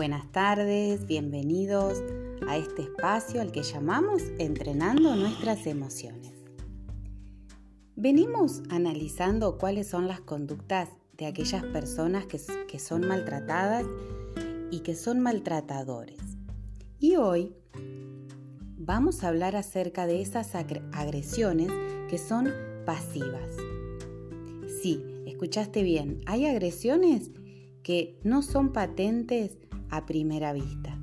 Buenas tardes, bienvenidos a este espacio al que llamamos Entrenando nuestras emociones. Venimos analizando cuáles son las conductas de aquellas personas que, son maltratadas y que son maltratadores. Y hoy vamos a hablar acerca de esas agresiones que son pasivas. Sí, escuchaste bien, hay agresiones que no son patentes a primera vista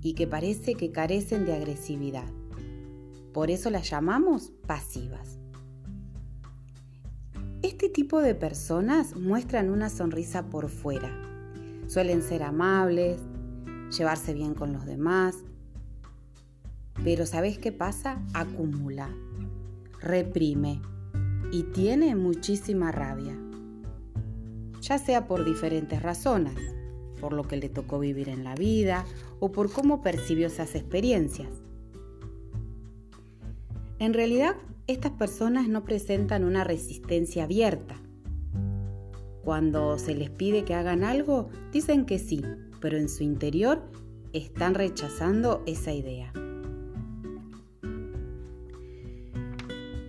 y que parece que carecen de agresividad. Por eso las llamamos pasivas. Este tipo de personas muestran una sonrisa por fuera. Suelen ser amables, llevarse bien con los demás. Pero ¿sabes qué pasa? Acumula, reprime y tiene muchísima rabia. Ya sea por diferentes razones por lo que le tocó vivir en la vida o por cómo percibió esas experiencias. En realidad, estas personas no presentan una resistencia abierta. Cuando se les pide que hagan algo, dicen que sí, pero en su interior están rechazando esa idea.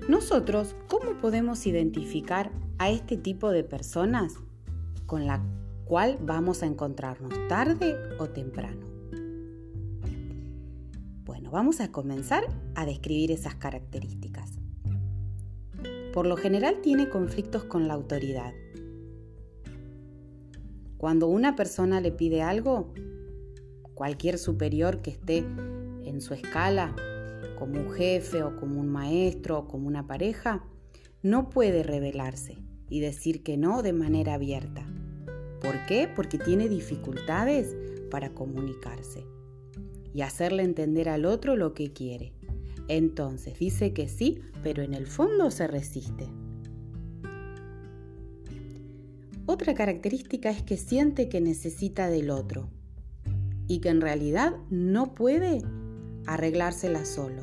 Nosotros, ¿cómo podemos identificar a este tipo de personas con la cuál vamos a encontrarnos, tarde o temprano. Bueno, vamos a comenzar a describir esas características. Por lo general tiene conflictos con la autoridad. Cuando una persona le pide algo, cualquier superior que esté en su escala, como un jefe o como un maestro o como una pareja, no puede rebelarse y decir que no de manera abierta. ¿Por qué? Porque tiene dificultades para comunicarse y hacerle entender al otro lo que quiere. Entonces dice que sí, pero en el fondo se resiste. Otra característica es que siente que necesita del otro y que en realidad no puede arreglársela solo.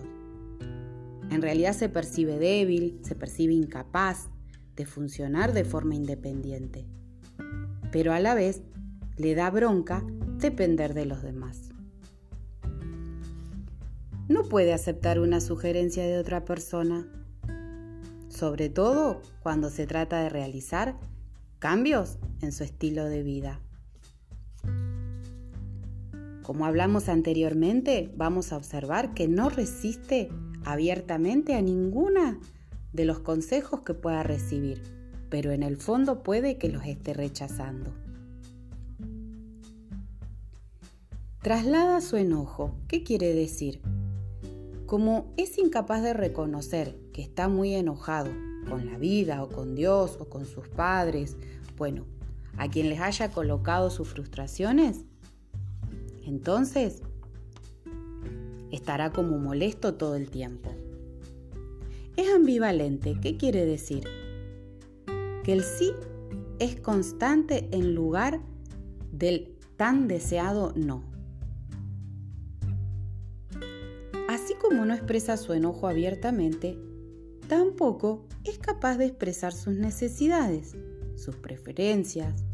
En realidad se percibe débil, se percibe incapaz de funcionar de forma independiente pero a la vez le da bronca depender de los demás. No puede aceptar una sugerencia de otra persona, sobre todo cuando se trata de realizar cambios en su estilo de vida. Como hablamos anteriormente, vamos a observar que no resiste abiertamente a ninguna de los consejos que pueda recibir pero en el fondo puede que los esté rechazando. Traslada su enojo. ¿Qué quiere decir? Como es incapaz de reconocer que está muy enojado con la vida o con Dios o con sus padres, bueno, a quien les haya colocado sus frustraciones, entonces estará como molesto todo el tiempo. Es ambivalente. ¿Qué quiere decir? Que el sí es constante en lugar del tan deseado no. Así como no expresa su enojo abiertamente, tampoco es capaz de expresar sus necesidades, sus preferencias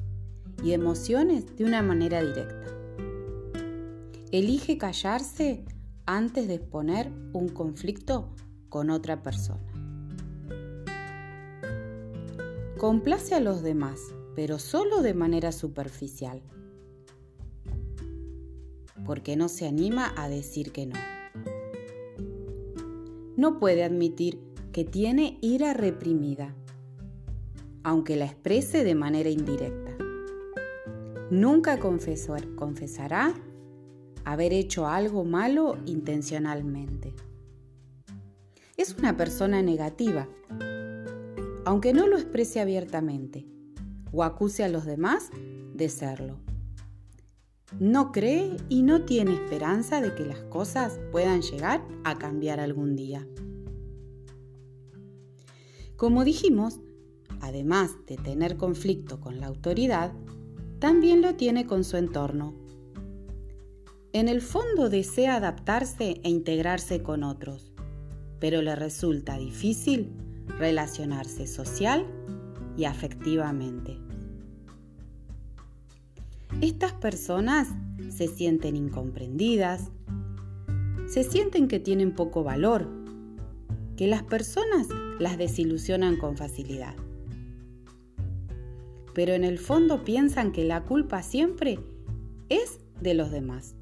y emociones de una manera directa. Elige callarse antes de exponer un conflicto con otra persona. Complace a los demás, pero solo de manera superficial. Porque no se anima a decir que no. No puede admitir que tiene ira reprimida, aunque la exprese de manera indirecta. Nunca confesará haber hecho algo malo intencionalmente. Es una persona negativa aunque no lo exprese abiertamente o acuse a los demás de serlo. No cree y no tiene esperanza de que las cosas puedan llegar a cambiar algún día. Como dijimos, además de tener conflicto con la autoridad, también lo tiene con su entorno. En el fondo desea adaptarse e integrarse con otros, pero le resulta difícil relacionarse social y afectivamente. Estas personas se sienten incomprendidas, se sienten que tienen poco valor, que las personas las desilusionan con facilidad. Pero en el fondo piensan que la culpa siempre es de los demás.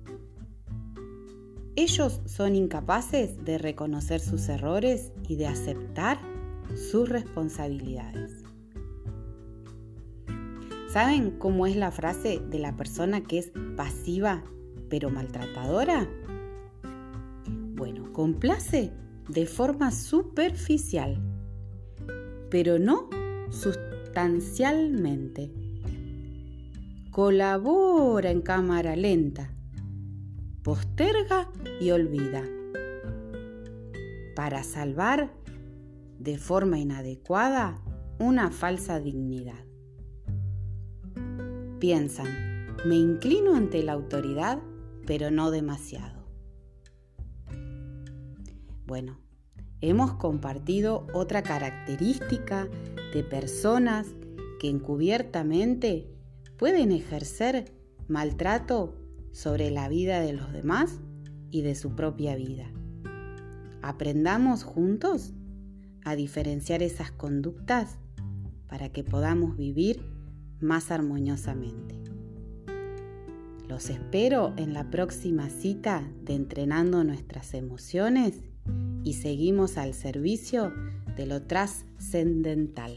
Ellos son incapaces de reconocer sus errores y de aceptar sus responsabilidades. ¿Saben cómo es la frase de la persona que es pasiva pero maltratadora? Bueno, complace de forma superficial, pero no sustancialmente. Colabora en cámara lenta, posterga y olvida. Para salvar de forma inadecuada una falsa dignidad piensan, me inclino ante la autoridad, pero no demasiado. Bueno, hemos compartido otra característica de personas que encubiertamente pueden ejercer maltrato sobre la vida de los demás y de su propia vida. Aprendamos juntos a diferenciar esas conductas para que podamos vivir más armoniosamente. Los espero en la próxima cita de Entrenando nuestras emociones y seguimos al servicio de lo trascendental.